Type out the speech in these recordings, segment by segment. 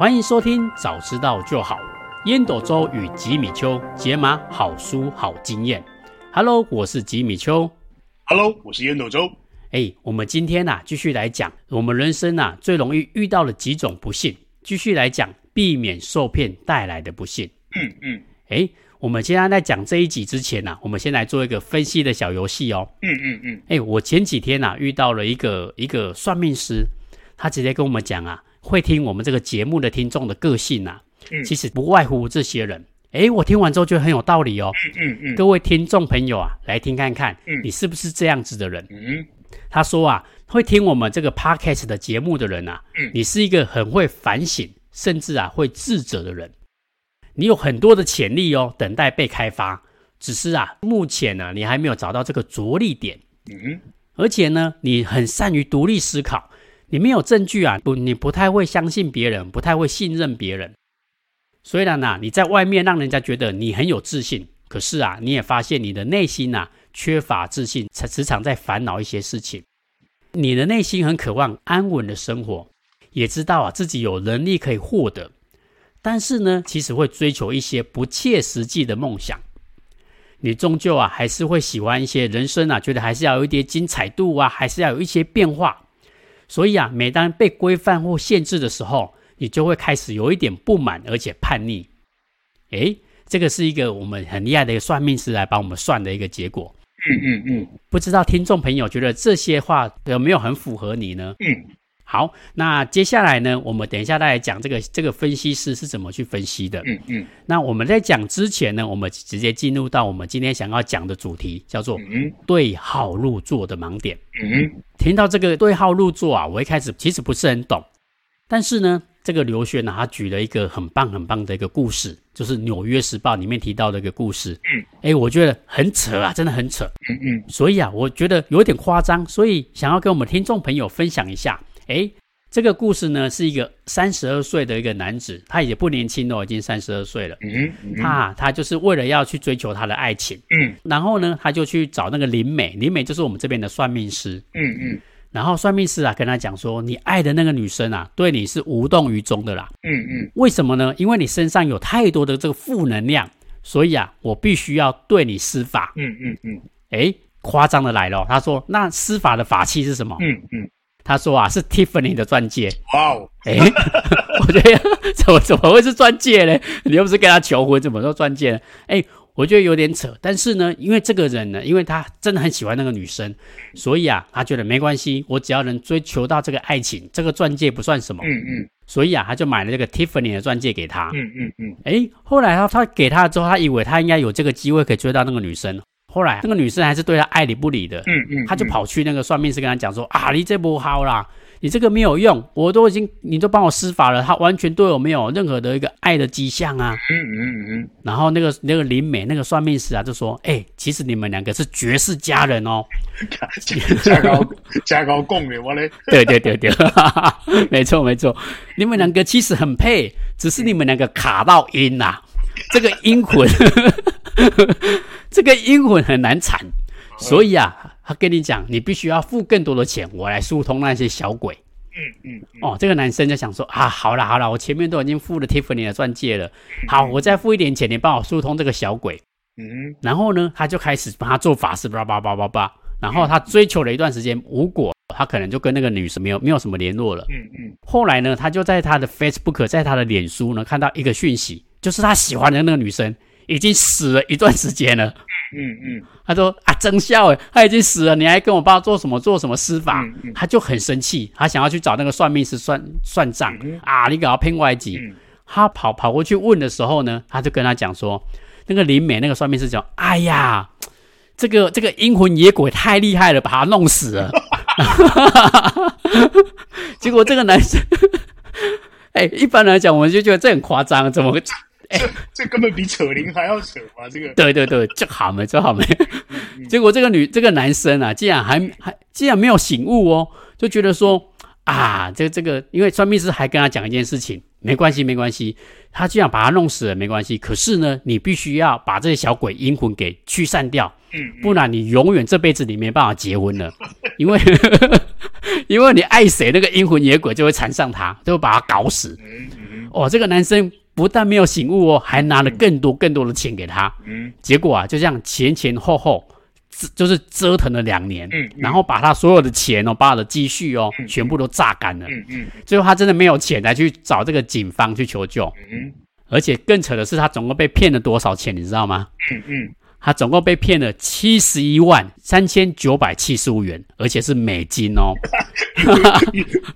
欢迎收听，早知道就好。烟斗周与吉米秋解码好书好经验。Hello，我是吉米秋。Hello，我是烟斗周。哎，我们今天啊，继续来讲我们人生啊最容易遇到的几种不幸。继续来讲，避免受骗带来的不幸。嗯嗯。哎，我们现在在讲这一集之前呢、啊，我们先来做一个分析的小游戏哦。嗯嗯嗯。哎，我前几天啊遇到了一个一个算命师，他直接跟我们讲啊，会听我们这个节目的听众的个性啊，嗯、其实不外乎这些人。哎，我听完之后觉得很有道理哦。嗯嗯嗯。各位听众朋友啊，来听看看，嗯、你是不是这样子的人？嗯。他说啊，会听我们这个 podcast 的节目的人啊，嗯、你是一个很会反省，甚至啊会自责的人。你有很多的潜力哦，等待被开发，只是啊，目前呢，你还没有找到这个着力点。嗯。而且呢，你很善于独立思考。你没有证据啊，不，你不太会相信别人，不太会信任别人。虽然啊，你在外面让人家觉得你很有自信，可是啊，你也发现你的内心啊缺乏自信，才时常在烦恼一些事情。你的内心很渴望安稳的生活，也知道啊自己有能力可以获得，但是呢，其实会追求一些不切实际的梦想。你终究啊还是会喜欢一些人生啊，觉得还是要有一点精彩度啊，还是要有一些变化。所以啊，每当被规范或限制的时候，你就会开始有一点不满，而且叛逆。诶，这个是一个我们很厉害的一个算命师来帮我们算的一个结果。嗯嗯嗯，不知道听众朋友觉得这些话有没有很符合你呢？嗯。好，那接下来呢，我们等一下再来讲这个这个分析师是怎么去分析的。嗯嗯。那我们在讲之前呢，我们直接进入到我们今天想要讲的主题，叫做对号入座的盲点。嗯。听到这个对号入座啊，我一开始其实不是很懂，但是呢，这个刘轩呢，他举了一个很棒很棒的一个故事，就是《纽约时报》里面提到的一个故事。嗯。哎，我觉得很扯啊，真的很扯。嗯嗯。所以啊，我觉得有点夸张，所以想要跟我们听众朋友分享一下。哎，这个故事呢，是一个三十二岁的一个男子，他也不年轻哦，已经三十二岁了。嗯，嗯他他就是为了要去追求他的爱情。嗯，然后呢，他就去找那个林美，林美就是我们这边的算命师。嗯嗯，然后算命师啊跟他讲说，你爱的那个女生啊，对你是无动于衷的啦。嗯嗯，为什么呢？因为你身上有太多的这个负能量，所以啊，我必须要对你施法。嗯嗯嗯，哎，夸张的来了，他说，那施法的法器是什么？嗯嗯。他说啊，是 Tiffany 的钻戒。哇哦！哎，我觉得怎么怎么会是钻戒呢？你又不是跟他求婚，怎么说钻戒呢？哎，我觉得有点扯。但是呢，因为这个人呢，因为他真的很喜欢那个女生，所以啊，他觉得没关系，我只要能追求到这个爱情，这个钻戒不算什么。嗯嗯。所以啊，他就买了这个 Tiffany 的钻戒给他。嗯嗯嗯。哎，后来他他给他之后，他以为他应该有这个机会可以追到那个女生。后来那个女生还是对他爱理不理的，嗯嗯，他就跑去那个算命师跟他讲说啊，你这不好啦，你这个没有用，我都已经你都帮我施法了，他完全对我没有任何的一个爱的迹象啊，嗯嗯嗯，然后那个那个林美那个算命师啊就说，哎，其实你们两个是绝世佳人哦，加高加高贡的我嘞，对对对对，没错没错，你们两个其实很配，只是你们两个卡到音呐、啊，这个阴魂。这个阴魂很难缠，所以啊，他跟你讲，你必须要付更多的钱，我来疏通那些小鬼。嗯嗯，哦，这个男生就想说啊，好了好了，我前面都已经付了 Tiffany 的钻戒了，好，我再付一点钱，你帮我疏通这个小鬼。嗯，然后呢，他就开始帮他做法事，叭叭叭叭叭。然后他追求了一段时间无果，他可能就跟那个女生没有没有什么联络了。嗯嗯。后来呢，他就在他的 Facebook，在他的脸书呢，看到一个讯息，就是他喜欢的那个女生。已经死了一段时间了。嗯嗯，他说啊，真笑诶，他已经死了，你还跟我爸做什么做什么施法？嗯嗯、他就很生气，他想要去找那个算命师算算账、嗯、啊！你给他骗外籍。嗯、他跑跑过去问的时候呢，他就跟他讲说，那个林美那个算命师讲，哎呀，这个这个阴魂野鬼太厉害了，把他弄死了。结果这个男生，哎，一般来讲，我们就觉得这很夸张，怎么会？这这根本比扯铃还要扯啊！这个对对对，这好没，这好没。结果这个女这个男生啊，竟然还还竟然没有醒悟哦，就觉得说啊，这个这个，因为算命师还跟他讲一件事情，没关系没关系，他既然把他弄死了没关系，可是呢，你必须要把这些小鬼阴魂给驱散掉，嗯，不然你永远这辈子你没办法结婚了，因为 因为你爱谁，那个阴魂野鬼就会缠上他，就会把他搞死。嗯哦，这个男生不但没有醒悟哦，还拿了更多更多的钱给他。嗯，结果啊，就这样前前后后，就是折腾了两年。嗯，然后把他所有的钱哦，把他的积蓄哦，全部都榨干了。嗯嗯，最后他真的没有钱来去找这个警方去求救。嗯，而且更扯的是，他总共被骗了多少钱，你知道吗？嗯嗯。他总共被骗了七十一万三千九百七十五元，而且是美金哦。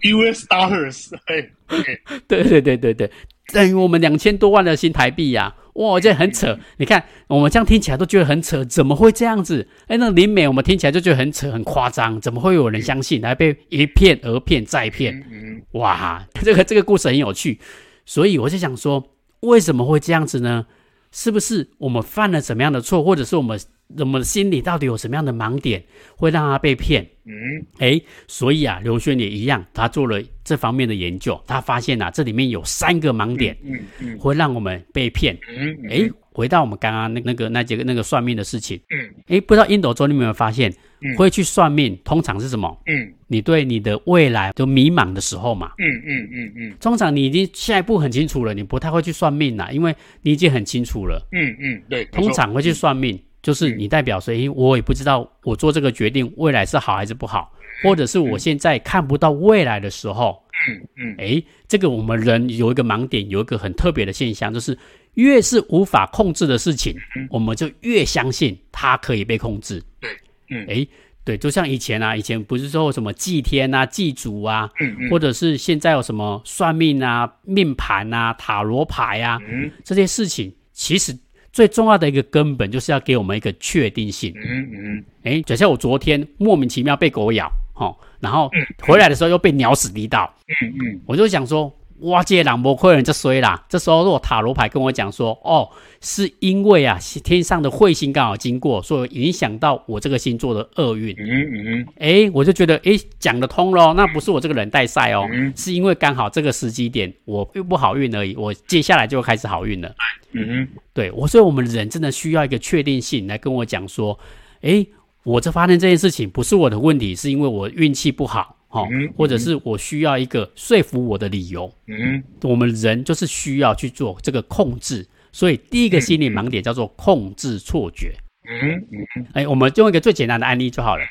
US dollars，哎，对对对对对，等于我们两千多万的新台币呀、啊！哇，这很扯。你看，我们这样听起来都觉得很扯，怎么会这样子？哎，那林美，我们听起来就觉得很扯、很夸张，怎么会有人相信，还被一骗而骗再骗？哇，这个这个故事很有趣，所以我就想说，为什么会这样子呢？是不是我们犯了什么样的错，或者是我们我们心里到底有什么样的盲点，会让他被骗？嗯，哎，所以啊，刘轩也一样，他做了这方面的研究，他发现啊，这里面有三个盲点，嗯嗯，会让我们被骗。嗯，哎，回到我们刚刚那那个那几个那个算命的事情，嗯，哎，不知道印度中你有没有发现？会去算命，通常是什么？嗯，你对你的未来都迷茫的时候嘛。嗯嗯嗯嗯。通常你已经下一步很清楚了，你不太会去算命啦，因为你已经很清楚了。嗯嗯，对。通常会去算命，就是你代表说，诶，我也不知道我做这个决定未来是好还是不好，或者是我现在看不到未来的时候。嗯嗯。诶，这个我们人有一个盲点，有一个很特别的现象，就是越是无法控制的事情，我们就越相信它可以被控制。对。嗯，哎，对，就像以前啊，以前不是说什么祭天啊、祭祖啊，嗯嗯，或者是现在有什么算命啊、命盘啊、塔罗牌啊，嗯，这些事情，其实最重要的一个根本就是要给我们一个确定性。嗯嗯，哎，就像我昨天莫名其妙被狗咬，哦，然后回来的时候又被鸟屎滴到，嗯嗯，我就想说。哇，这两波客人就衰啦。这时候，如果塔罗牌跟我讲说，哦，是因为啊，天上的彗星刚好经过，所以影响到我这个星座的厄运。嗯嗯嗯。哎，我就觉得，哎，讲得通咯。那不是我这个人带赛哦，嗯、是因为刚好这个时机点我又不好运而已。我接下来就会开始好运了。嗯嗯。对我，所以我们人真的需要一个确定性来跟我讲说，哎，我这发生这件事情不是我的问题，是因为我运气不好。哦，或者是我需要一个说服我的理由。嗯，我们人就是需要去做这个控制，所以第一个心理盲点叫做控制错觉。嗯嗯，哎，我们用一个最简单的案例就好了，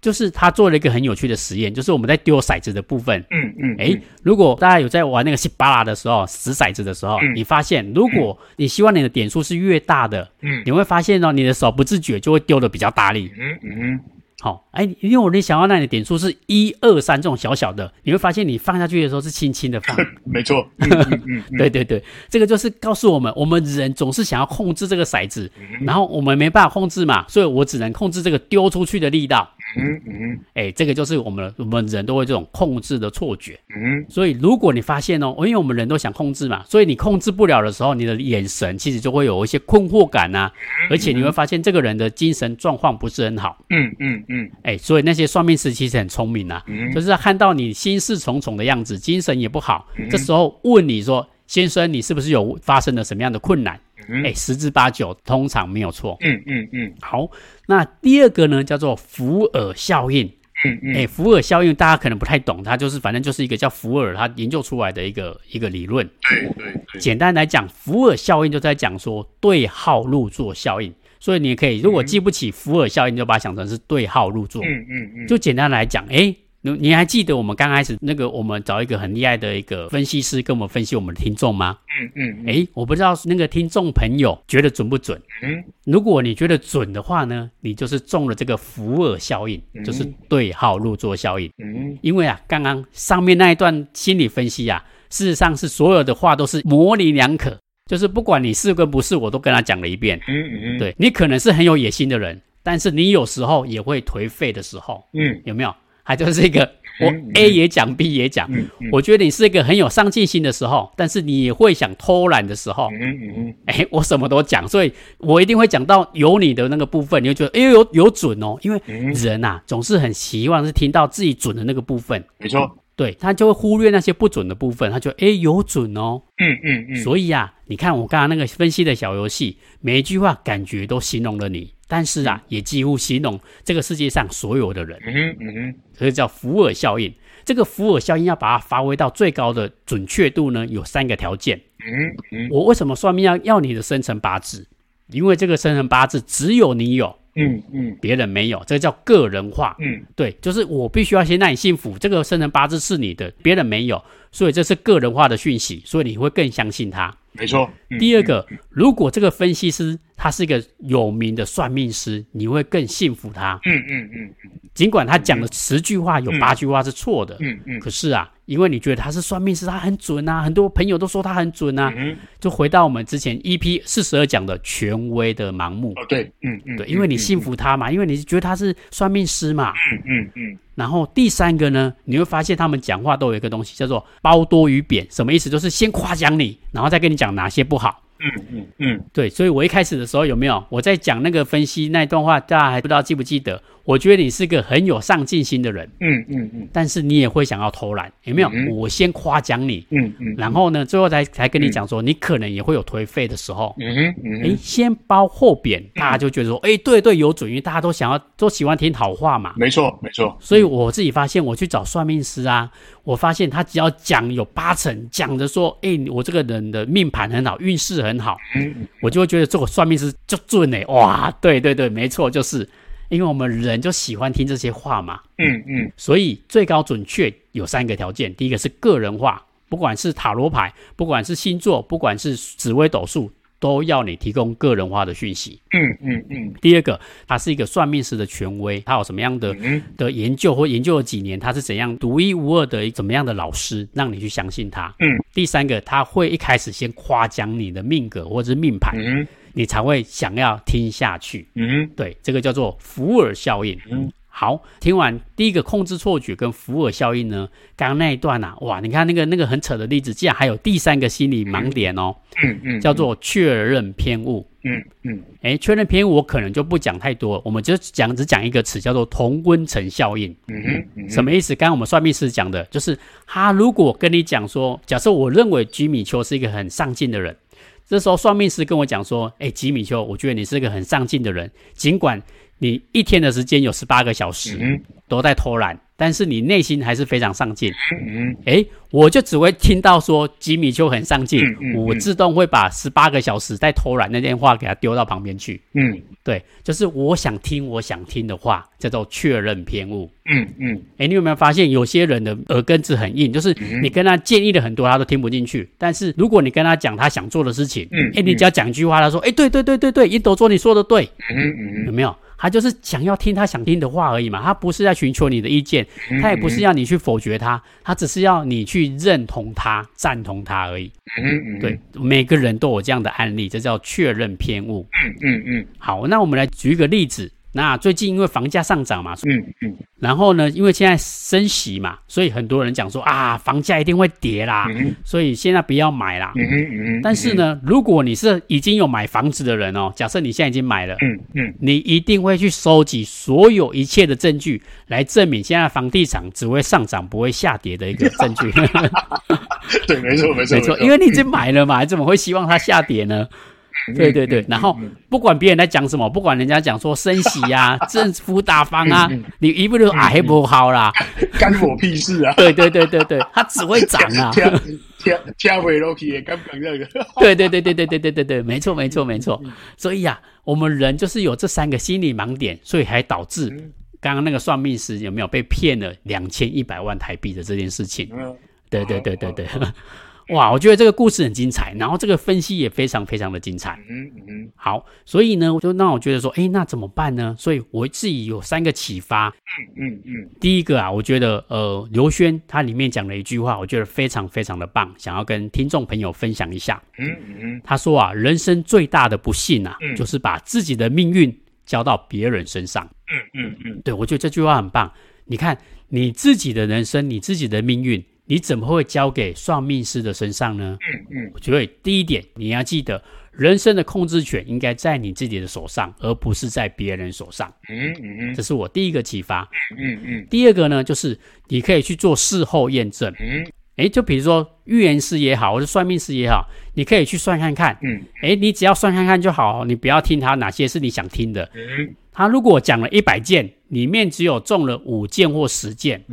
就是他做了一个很有趣的实验，就是我们在丢骰子的部分。嗯嗯，哎，如果大家有在玩那个西巴拉的时候，掷骰子的时候，你发现如果你希望你的点数是越大的，嗯，你会发现哦，你的手不自觉就会丢的比较大力。嗯嗯。好，哎，因为我你想要让你的点数是一二三这种小小的，你会发现你放下去的时候是轻轻的放。没错，嗯嗯嗯、对对对，这个就是告诉我们，我们人总是想要控制这个骰子，然后我们没办法控制嘛，所以我只能控制这个丢出去的力道。嗯嗯，哎，这个就是我们我们人都会这种控制的错觉。嗯，所以如果你发现哦，因为我们人都想控制嘛，所以你控制不了的时候，你的眼神其实就会有一些困惑感呐，而且你会发现这个人的精神状况不是很好。嗯嗯嗯，哎，所以那些算命师其实很聪明呐，就是看到你心事重重的样子，精神也不好，这时候问你说：“先生，你是不是有发生了什么样的困难？”哎，十之八九通常没有错。嗯嗯嗯，好。那第二个呢，叫做福尔效应。嗯嗯，哎，福尔效应大家可能不太懂，它就是反正就是一个叫福尔他研究出来的一个一个理论。对对对。简单来讲，福尔效应就在讲说对号入座效应。所以你可以如果记不起福尔效应，就把它想成是对号入座。嗯嗯嗯。就简单来讲，哎。你你还记得我们刚开始那个我们找一个很厉害的一个分析师跟我们分析我们的听众吗？嗯嗯。诶，我不知道那个听众朋友觉得准不准？嗯。如果你觉得准的话呢，你就是中了这个福尔效应，就是对号入座效应。嗯。因为啊，刚刚上面那一段心理分析啊，事实上是所有的话都是模棱两可，就是不管你是跟不是，我都跟他讲了一遍。嗯嗯。对，你可能是很有野心的人，但是你有时候也会颓废的时候。嗯。有没有？他就是一个，我 A 也讲，B 也讲。我觉得你是一个很有上进心的时候，但是你也会想偷懒的时候。嗯嗯哎，我什么都讲，所以我一定会讲到有你的那个部分，你会觉得哎有有准哦，因为人呐总是很希望是听到自己准的那个部分。没错，对，他就会忽略那些不准的部分，他就哎有准哦。嗯嗯嗯。所以啊，你看我刚刚那个分析的小游戏，每一句话感觉都形容了你。但是啊，也几乎形容这个世界上所有的人。嗯哼，嗯哼，所以叫福尔效应。这个福尔效应要把它发挥到最高的准确度呢，有三个条件。嗯嗯，我为什么算命要要你的生辰八字？因为这个生辰八字只有你有。嗯嗯，别人没有，这个叫个人化。嗯，对，就是我必须要先让你幸福，这个生辰八字是你的，别人没有，所以这是个人化的讯息，所以你会更相信他。没错。嗯、第二个，如果这个分析师他是一个有名的算命师，你会更信服他。嗯嗯嗯，尽管他讲的十句话有八句话是错的。嗯嗯，可是啊。因为你觉得他是算命师，他很准啊，很多朋友都说他很准啊。嗯，就回到我们之前 EP 四十二讲的权威的盲目。哦，对，嗯嗯，对，因为你信服他嘛，嗯、因为你觉得他是算命师嘛。嗯嗯嗯。然后第三个呢，你会发现他们讲话都有一个东西叫做褒多于贬，什么意思？就是先夸奖你，然后再跟你讲哪些不好。嗯嗯嗯，对，所以我一开始的时候有没有我在讲那个分析那一段话，大家还不知道记不记得？我觉得你是个很有上进心的人，嗯嗯嗯，但是你也会想要偷懒，有没有？嗯、我先夸奖你，嗯嗯，然后呢，最后才才跟你讲说，你可能也会有颓废的时候，嗯哼嗯哎，先褒后贬，大家就觉得说，哎，对对，有准，因为大家都想要都喜欢听好话嘛，没错没错。所以我自己发现，我去找算命师啊，我发现他只要讲有八成讲的说，哎，我这个人的命盘很好，运势很好，嗯。我就会觉得这个算命师就准哎，哇，对对对，没错，就是。因为我们人就喜欢听这些话嘛，嗯嗯，所以最高准确有三个条件，第一个是个人化，不管是塔罗牌，不管是星座，不管是紫微斗数。都要你提供个人化的讯息。嗯嗯嗯。第二个，他是一个算命师的权威，他有什么样的的研究或研究了几年，他是怎样独一无二的怎么样的老师，让你去相信他。嗯。第三个，他会一开始先夸奖你的命格或者是命盘，嗯，你才会想要听下去。嗯，对，这个叫做福尔效应。嗯。好，听完第一个控制错觉跟福尔效应呢，刚刚那一段啊，哇，你看那个那个很扯的例子，竟然还有第三个心理盲点哦，嗯嗯，嗯，叫做确认偏误，嗯嗯，哎，确认偏误我可能就不讲太多，我们就讲只讲一个词，叫做同温层效应，嗯哼，嗯，什么意思？刚刚我们算命师讲的，就是他如果跟你讲说，假设我认为吉米丘是一个很上进的人，这时候算命师跟我讲说，哎，吉米丘，我觉得你是一个很上进的人，尽管。你一天的时间有十八个小时，都在偷懒。但是你内心还是非常上进，嗯，哎，我就只会听到说吉米丘很上进，嗯，我自动会把十八个小时在偷懒那电话给他丢到旁边去，嗯，对，就是我想听我想听的话，叫做确认偏误，嗯嗯，哎，你有没有发现有些人的耳根子很硬，就是你跟他建议了很多，他都听不进去，但是如果你跟他讲他想做的事情，嗯，哎，你只要讲一句话，他说，哎，对对对对对，印斗说你说的对，嗯嗯，有没有？他就是想要听他想听的话而已嘛，他不是在寻求你的意见，他也不是要你去否决他，他只是要你去认同他、赞同他而已。嗯嗯，对，每个人都有这样的案例，这叫确认偏误。嗯嗯嗯。好，那我们来举一个例子。那最近因为房价上涨嘛，嗯嗯，然后呢，因为现在升息嘛，所以很多人讲说啊，房价一定会跌啦，嗯，所以现在不要买啦。嗯嗯，但是呢，如果你是已经有买房子的人哦，假设你现在已经买了，嗯嗯，你一定会去收集所有一切的证据来证明现在房地产只会上涨不会下跌的一个证据。对，没错没错 没错，因为你已经买了嘛，怎么会希望它下跌呢？对对对，然后不管别人在讲什么，不管人家讲说升息呀、啊、政府打房啊，你一不就啊，还不好啦，干我屁事啊！对对对对对，它只会涨啊。天天回楼梯也刚讲这个。对对对对对对对对对，没错没错没错。所以啊，我们人就是有这三个心理盲点，所以还导致刚刚那个算命师有没有被骗了两千一百万台币的这件事情？对对对对对。哇，我觉得这个故事很精彩，然后这个分析也非常非常的精彩。嗯嗯，好，所以呢，我就让我觉得说，哎，那怎么办呢？所以我自己有三个启发。嗯嗯嗯，第一个啊，我觉得呃，刘轩他里面讲了一句话，我觉得非常非常的棒，想要跟听众朋友分享一下。嗯嗯，他说啊，人生最大的不幸啊，就是把自己的命运交到别人身上。嗯嗯嗯，对，我觉得这句话很棒。你看你自己的人生，你自己的命运。你怎么会交给算命师的身上呢？嗯嗯，我觉得第一点你要记得，人生的控制权应该在你自己的手上，而不是在别人手上。嗯嗯嗯，这是我第一个启发。嗯嗯，第二个呢，就是你可以去做事后验证。嗯，哎，就比如说预言师也好，或者算命师也好，你可以去算看看。嗯，哎，你只要算看看就好，你不要听他哪些是你想听的。嗯，他如果讲了一百件，里面只有中了五件或十件，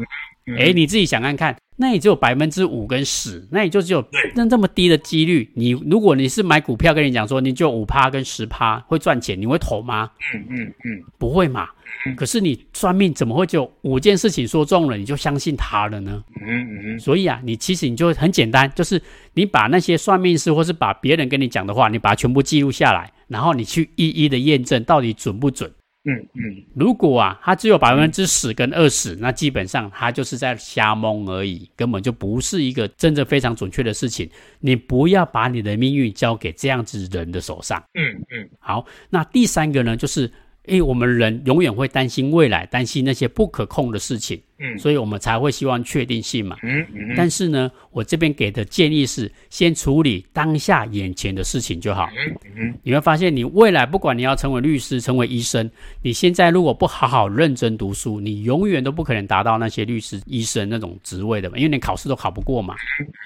哎，你自己想看看。那也只有百分之五跟十，那也就只有那这么低的几率。你如果你是买股票，跟你讲说你就五趴跟十趴会赚钱，你会投吗？嗯嗯嗯，不会嘛。可是你算命怎么会就五件事情说中了，你就相信他了呢？嗯嗯嗯。所以啊，你其实你就很简单，就是你把那些算命师或是把别人跟你讲的话，你把它全部记录下来，然后你去一一的验证到底准不准。嗯嗯，如果啊，它只有百分之十跟二十，那基本上它就是在瞎蒙而已，根本就不是一个真正非常准确的事情。你不要把你的命运交给这样子人的手上。嗯嗯，好，那第三个呢，就是。诶，我们人永远会担心未来，担心那些不可控的事情，嗯，所以我们才会希望确定性嘛，嗯嗯。但是呢，我这边给的建议是，先处理当下眼前的事情就好。嗯嗯。你会发现，你未来不管你要成为律师、成为医生，你现在如果不好好认真读书，你永远都不可能达到那些律师、医生那种职位的嘛，因为你考试都考不过嘛。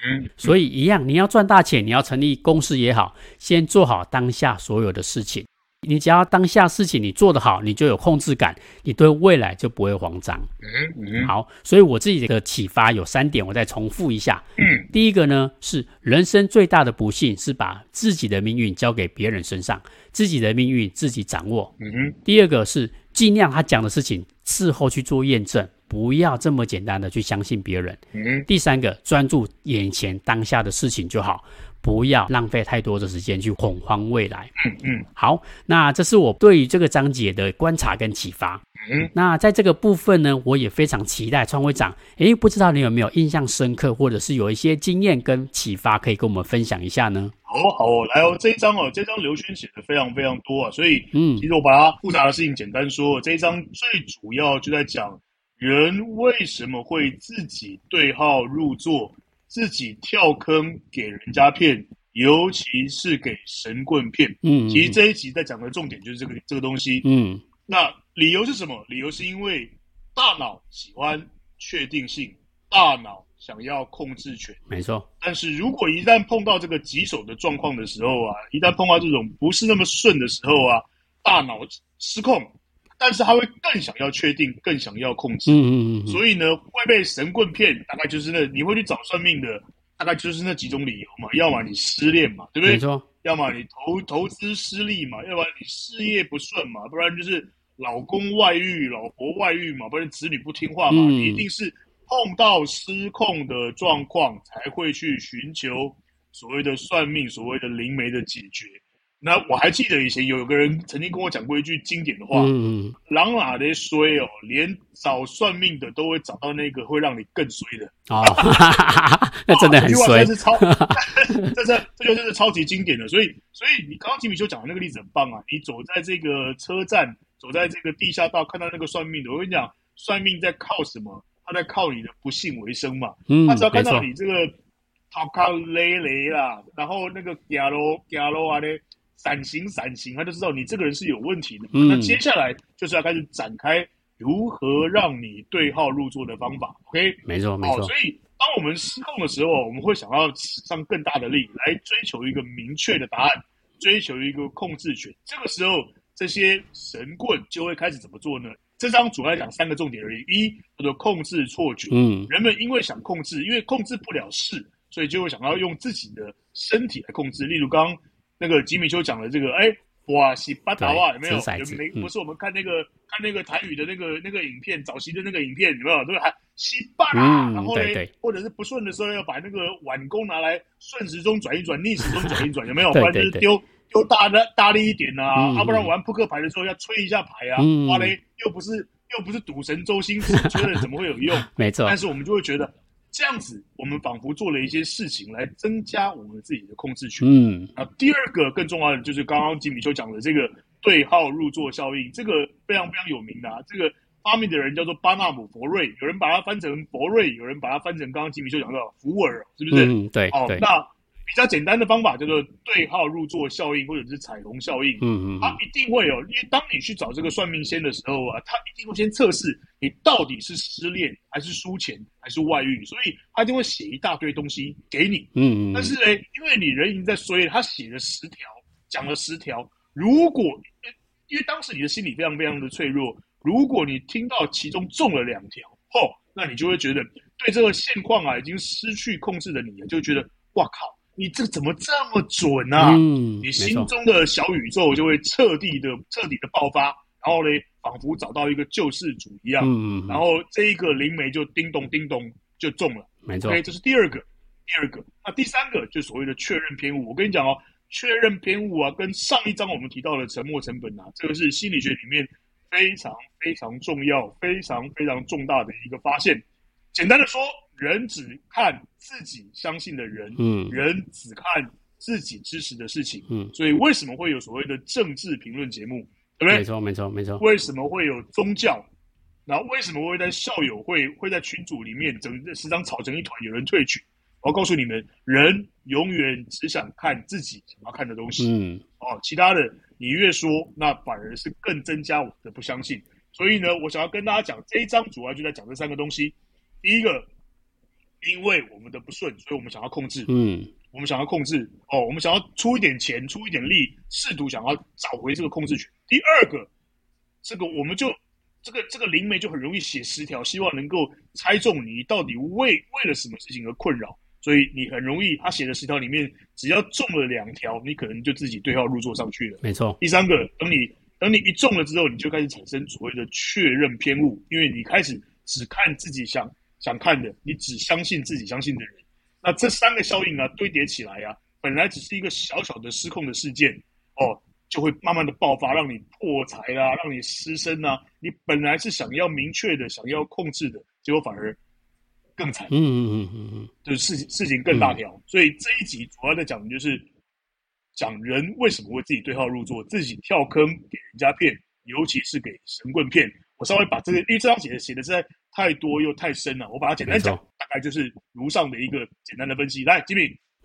嗯。所以一样，你要赚大钱，你要成立公司也好，先做好当下所有的事情。你只要当下事情你做得好，你就有控制感，你对未来就不会慌张。嗯嗯。好，所以我自己的启发有三点，我再重复一下。嗯。第一个呢是人生最大的不幸是把自己的命运交给别人身上，自己的命运自己掌握。嗯。第二个是尽量他讲的事情事后去做验证，不要这么简单的去相信别人。嗯。第三个专注眼前当下的事情就好。不要浪费太多的时间去恐慌未来。嗯嗯，好，那这是我对于这个章节的观察跟启发。嗯，那在这个部分呢，我也非常期待创会长。诶，不知道你有没有印象深刻，或者是有一些经验跟启发，可以跟我们分享一下呢？好好哦，来哦，这一章哦，这章刘轩写的非常非常多啊，所以嗯，其实我把它复杂的事情简单说，这一章最主要就在讲人为什么会自己对号入座。自己跳坑给人家骗，尤其是给神棍骗。嗯，其实这一集在讲的重点就是这个这个东西。嗯，那理由是什么？理由是因为大脑喜欢确定性，大脑想要控制权。没错。但是如果一旦碰到这个棘手的状况的时候啊，一旦碰到这种不是那么顺的时候啊，大脑失控。但是他会更想要确定，更想要控制，嗯嗯嗯，所以呢，会被神棍骗，大概就是那你会去找算命的，大概就是那几种理由嘛，要么你失恋嘛，对不对？没错。要么你投投资失利嘛，要不然你事业不顺嘛，不然就是老公外遇、老婆外遇嘛，不然子女不听话嘛，嗯、你一定是碰到失控的状况才会去寻求所谓的算命、所谓的灵媒的解决。那我还记得以前有个人曾经跟我讲过一句经典的话：“嗯，狼哪的衰哦，连找算命的都会找到那个会让你更衰的。”哦，那真的很衰，这是超，这这这就真是超级经典的。所以，所以你刚刚吉米修讲的那个例子很棒啊！你走在这个车站，走在这个地下道，看到那个算命的，我跟你讲，算命在靠什么？他在靠你的不幸为生嘛。嗯，他只要看到你这个头壳累累啦，然后那个走路走路啊咧。闪行闪行，他就知道你这个人是有问题的。嗯，那接下来就是要开始展开如何让你对号入座的方法。OK，没错没错。所以当我们失控的时候，我们会想要使上更大的力来追求一个明确的答案，追求一个控制权。这个时候，这些神棍就会开始怎么做呢？这张主要讲三个重点而已：一叫做控制错觉。嗯，人们因为想控制，因为控制不了事，所以就会想要用自己的身体来控制。例如刚刚。那个吉米修讲的这个，哎，哇西巴达哇有没有？有没？不是我们看那个、嗯、看那个台语的那个那个影片，早期的那个影片有没有？都是还西巴啦，嗯、然后呢，或者是不顺的时候要把那个碗弓拿来顺时钟转一转，逆时钟转一转，有没有？不然就是丢丢大的大力一点呐、啊，要、嗯啊、不然玩扑克牌的时候要吹一下牌啊，哇、嗯、嘞，又不是又不是赌神周星驰吹了怎么会有用？没错，但是我们就会觉得。这样子，我们仿佛做了一些事情来增加我们自己的控制权。嗯，啊，第二个更重要的就是刚刚吉米修讲的这个对号入座效应，这个非常非常有名的啊。这个发明的人叫做巴纳姆·博瑞，有人把它翻成博瑞，有人把它翻成刚刚吉米修讲到福尔，是不是？嗯，对。哦，那比较简单的方法叫做对号入座效应，或者是彩虹效应。嗯嗯，它一定会有，因为当你去找这个算命仙的时候啊，他一定会先测试你到底是失恋还是输钱还是外遇，所以他一定会写一大堆东西给你。嗯嗯，但是呢，因为你人已经在衰了，他写了十条，讲了十条，如果因为当时你的心理非常非常的脆弱，如果你听到其中中了两条，哦，那你就会觉得对这个现况啊已经失去控制的你，就觉得哇靠！你这怎么这么准啊？嗯，你心中的小宇宙就会彻底的、彻底的爆发，然后呢，仿佛找到一个救世主一样。然后这一个灵媒就叮咚叮咚就中了。没错。OK，这是第二个，第二个。那第三个就所谓的确认偏误。我跟你讲哦，确认偏误啊，跟上一章我们提到的沉没成本啊，这个是心理学里面非常非常重要、非常非常重大的一个发现。简单的说。人只看自己相信的人，嗯，人只看自己支持的事情，嗯，所以为什么会有所谓的政治评论节目，对不对？没错，没错，没错。为什么会有宗教？然后为什么会在校友会会在群组里面整时常吵成一团，有人退群？我要告诉你们，人永远只想看自己想要看的东西，嗯，哦，其他的你越说，那反而是更增加我的不相信。所以呢，我想要跟大家讲这一章主要就在讲这三个东西。第一个。因为我们的不顺，所以我们想要控制。嗯，我们想要控制哦，我们想要出一点钱，出一点力，试图想要找回这个控制权。第二个，这个我们就这个这个灵媒就很容易写十条，希望能够猜中你到底为为了什么事情而困扰，所以你很容易他写的十条里面，只要中了两条，你可能就自己对号入座上去了。没错。第三个，等你等你一中了之后，你就开始产生所谓的确认偏误，因为你开始只看自己想。想看的，你只相信自己相信的人，那这三个效应啊堆叠起来啊，本来只是一个小小的失控的事件哦，就会慢慢的爆发，让你破财啦，让你失身啊。你本来是想要明确的、想要控制的，结果反而更惨。嗯嗯嗯嗯嗯，就是事情事情更大条。嗯、所以这一集主要在讲的就是讲人为什么会自己对号入座，自己跳坑给人家骗，尤其是给神棍骗。我稍微把这个，因为这张写的写的实在。太多又太深了，我把它简单讲，大概就是如上的一个简单的分析。来，吉米，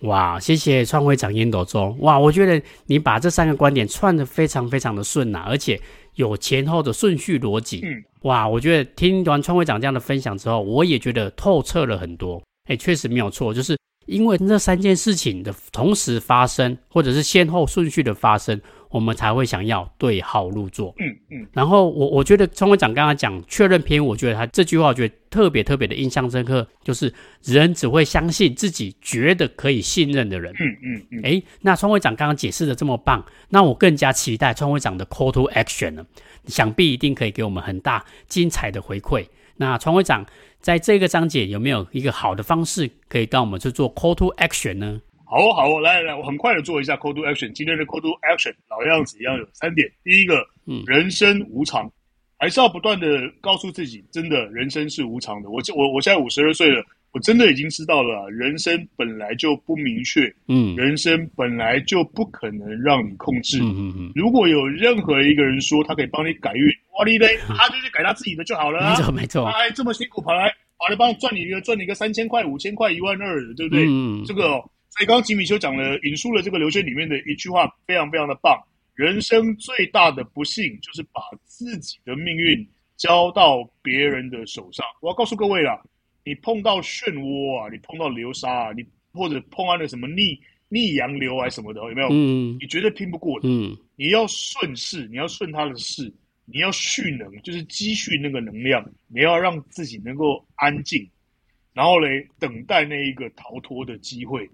哇，谢谢创会长烟斗中，哇，我觉得你把这三个观点串的非常非常的顺呐，而且有前后的顺序逻辑，嗯，哇，我觉得听完创会长这样的分享之后，我也觉得透彻了很多，哎，确实没有错，就是因为这三件事情的同时发生，或者是先后顺序的发生。我们才会想要对号入座。嗯嗯，然后我我觉得创会长刚刚讲确认篇，我觉得他这句话我觉得特别特别的印象深刻，就是人只会相信自己觉得可以信任的人。嗯嗯嗯。哎，那川会长刚刚解释的这么棒，那我更加期待川会长的 call to action 了，想必一定可以给我们很大精彩的回馈。那创会长在这个章节有没有一个好的方式可以让我们去做 call to action 呢？好哦好，来来来，我很快的做一下 call to action。今天的 call to action 老样子一样有三点。第一个，嗯，人生无常，还是要不断的告诉自己，真的人生是无常的。我我我现在五十二岁了，我真的已经知道了，人生本来就不明确，嗯，人生本来就不可能让你控制。嗯嗯嗯。如果有任何一个人说他可以帮你改运，哇哩嘞，他就去改他自己的就好了。没错没错。哎，这么辛苦跑来跑来帮你赚你一个赚你一个三千块、五千块、一万二的，对不对？嗯。这个。所以刚刚吉米修讲了，引述了这个刘轩里面的一句话，非常非常的棒。人生最大的不幸就是把自己的命运交到别人的手上。我要告诉各位啦，你碰到漩涡啊，你碰到流沙啊，你或者碰到那什么逆逆洋流啊什么的，有没有？嗯，你绝对拼不过的。嗯，你要顺势，你要顺他的势，你要蓄能，就是积蓄那个能量，你要让自己能够安静，然后嘞，等待那一个逃脱的机会。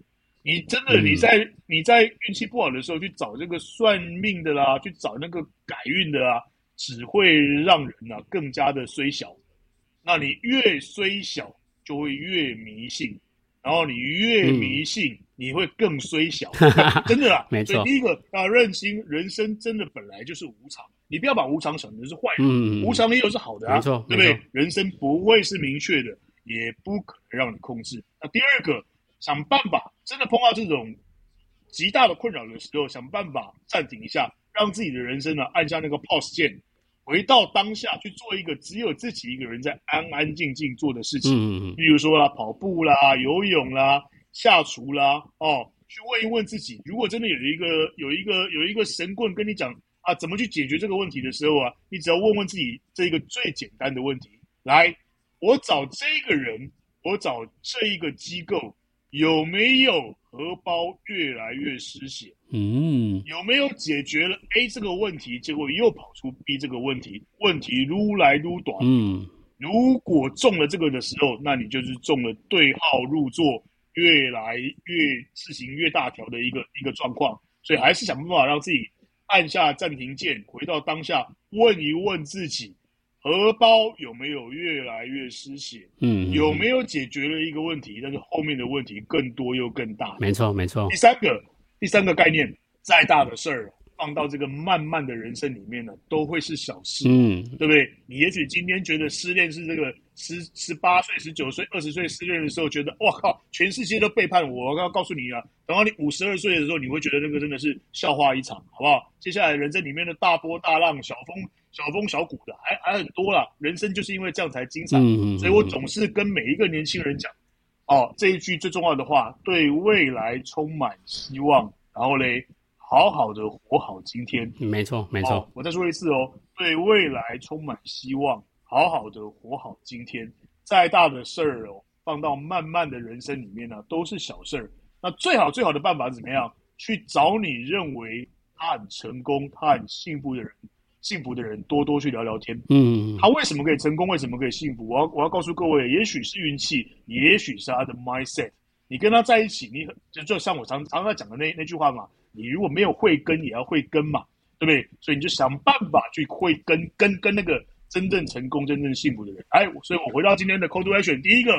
你真的你在你在运气不好的时候去找这个算命的啦，去找那个改运的啦，只会让人啊更加的衰小。那你越衰小，就会越迷信，然后你越迷信，你会更衰小。真的啦，没错。所以第一个要认清，人生真的本来就是无常。你不要把无常想成是坏人，无常也有是好的啊，对不对？人生不会是明确的，也不可能让你控制。那第二个。想办法，真的碰到这种极大的困扰的时候，想办法暂停一下，让自己的人生呢按下那个 pause 键，回到当下去做一个只有自己一个人在安安静静做的事情。嗯嗯。比如说啦，跑步啦、游泳啦、下厨啦、哦，去问一问自己，如果真的有一个有一个有一个神棍跟你讲啊，怎么去解决这个问题的时候啊，你只要问问自己这一个最简单的问题：来，我找这个人，我找这一个机构，有没有荷包越来越失血？嗯，有没有解决了 A 这个问题，结果又跑出 B 这个问题，问题撸来撸短。嗯，如果中了这个的时候，那你就是中了对号入座。越来越事情越大条的一个一个状况，所以还是想办法让自己按下暂停键，回到当下，问一问自己，荷包有没有越来越失血？嗯，有没有解决了一个问题？但是后面的问题更多又更大。没错，没错。第三个，第三个概念，再大的事儿。放到这个漫漫的人生里面呢，都会是小事，嗯，对不对？你也许今天觉得失恋是这个十十八岁、十九岁、二十岁失恋的时候，觉得哇靠，全世界都背叛我。我要告诉你啊，等到你五十二岁的时候，你会觉得那个真的是笑话一场，好不好？接下来人生里面的大波大浪、小风小风小谷的还还很多啦。人生就是因为这样才精彩，嗯，所以我总是跟每一个年轻人讲，哦，这一句最重要的话，对未来充满希望，然后嘞。好好的活好今天，没错没错。我再说一次哦，对未来充满希望，好好的活好今天。再大的事儿哦，放到慢慢的人生里面呢，都是小事儿。那最好最好的办法是怎么样？去找你认为他很成功、他很幸福的人，幸福的人多多去聊聊天。嗯，他为什么可以成功？为什么可以幸福？我要我要告诉各位，也许是运气，也许是他的 mindset。你跟他在一起，你就就像我常常常讲的那那句话嘛。你如果没有慧根，也要慧根嘛，对不对？所以你就想办法去慧根，跟跟那个真正成功、真正幸福的人。哎，所以我回到今天的 call to action，第一个，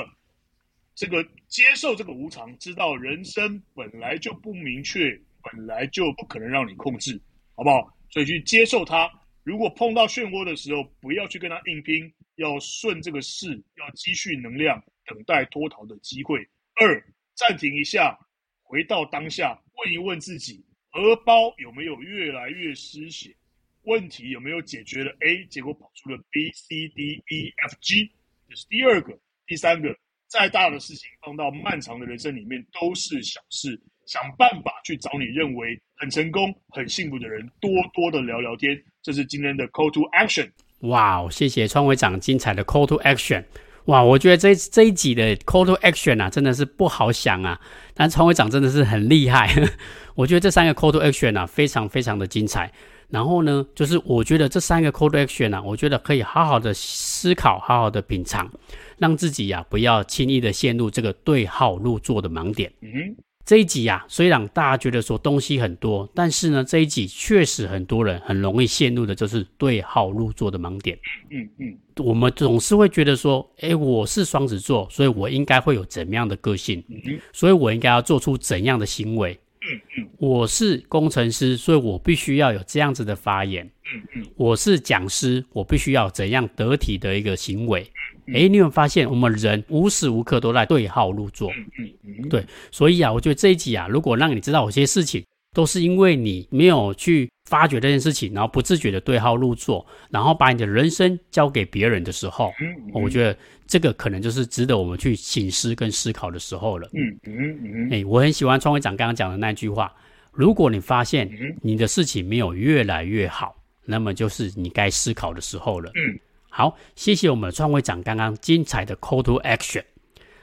这个接受这个无常，知道人生本来就不明确，本来就不可能让你控制，好不好？所以去接受它。如果碰到漩涡的时候，不要去跟他硬拼，要顺这个势，要积蓄能量，等待脱逃的机会。二，暂停一下。回到当下，问一问自己，荷包有没有越来越失血？问题有没有解决了 A，结果跑出了 B、C、D、E、F、G，这是第二个。第三个，再大的事情放到漫长的人生里面都是小事，想办法去找你认为很成功、很幸福的人，多多的聊聊天。这是今天的 Call to Action。哇，谢谢创会长精彩的 Call to Action。哇，我觉得这这一集的 call to action 啊，真的是不好想啊。但创会长真的是很厉害，我觉得这三个 call to action 啊，非常非常的精彩。然后呢，就是我觉得这三个 call to action 啊，我觉得可以好好的思考，好好的品尝，让自己呀、啊、不要轻易的陷入这个对号入座的盲点。嗯。这一集啊，虽然大家觉得说东西很多，但是呢，这一集确实很多人很容易陷入的就是对号入座的盲点。嗯嗯，我们总是会觉得说，诶，我是双子座，所以我应该会有怎么样的个性？嗯，所以我应该要做出怎样的行为？嗯嗯，我是工程师，所以我必须要有这样子的发言。嗯嗯，我是讲师，我必须要怎样得体的一个行为？哎，你有没有发现，我们人无时无刻都在对号入座？嗯嗯，对，所以啊，我觉得这一集啊，如果让你知道有些事情都是因为你没有去发掘这件事情，然后不自觉的对号入座，然后把你的人生交给别人的时候，我觉得这个可能就是值得我们去醒思跟思考的时候了。嗯嗯嗯，哎，我很喜欢创会长刚刚讲的那句话：如果你发现你的事情没有越来越好，那么就是你该思考的时候了。嗯。好，谢谢我们的创会长刚刚精彩的 call to action。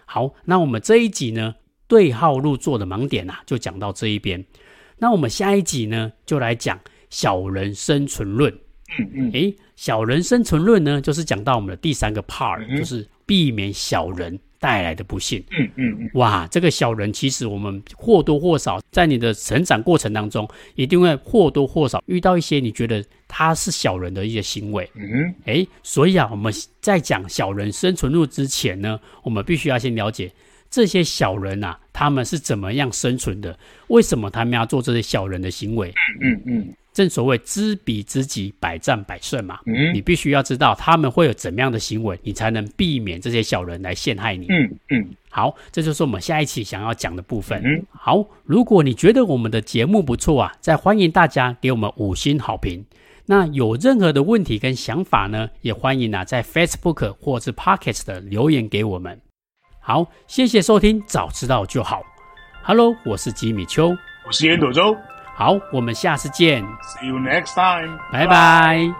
好，那我们这一集呢，对号入座的盲点啊，就讲到这一边。那我们下一集呢，就来讲小人生存论。嗯嗯，诶，小人生存论呢，就是讲到我们的第三个 part，就是避免小人带来的不幸，嗯嗯嗯，哇，这个小人其实我们或多或少在你的成长过程当中，一定会或多或少遇到一些你觉得他是小人的一些行为，嗯，诶，所以啊，我们在讲小人生存路之前呢，我们必须要先了解这些小人啊，他们是怎么样生存的，为什么他们要做这些小人的行为，嗯嗯。正所谓知彼知己，百战百胜嘛。嗯，你必须要知道他们会有怎么样的行为，你才能避免这些小人来陷害你。嗯嗯，好，这就是我们下一期想要讲的部分。嗯，好，如果你觉得我们的节目不错啊，再欢迎大家给我们五星好评。那有任何的问题跟想法呢，也欢迎啊在 Facebook 或是 Podcast 的留言给我们。好，谢谢收听，早知道就好。Hello，我是吉米秋，我是烟斗周。好我们下次见 see you next time 拜拜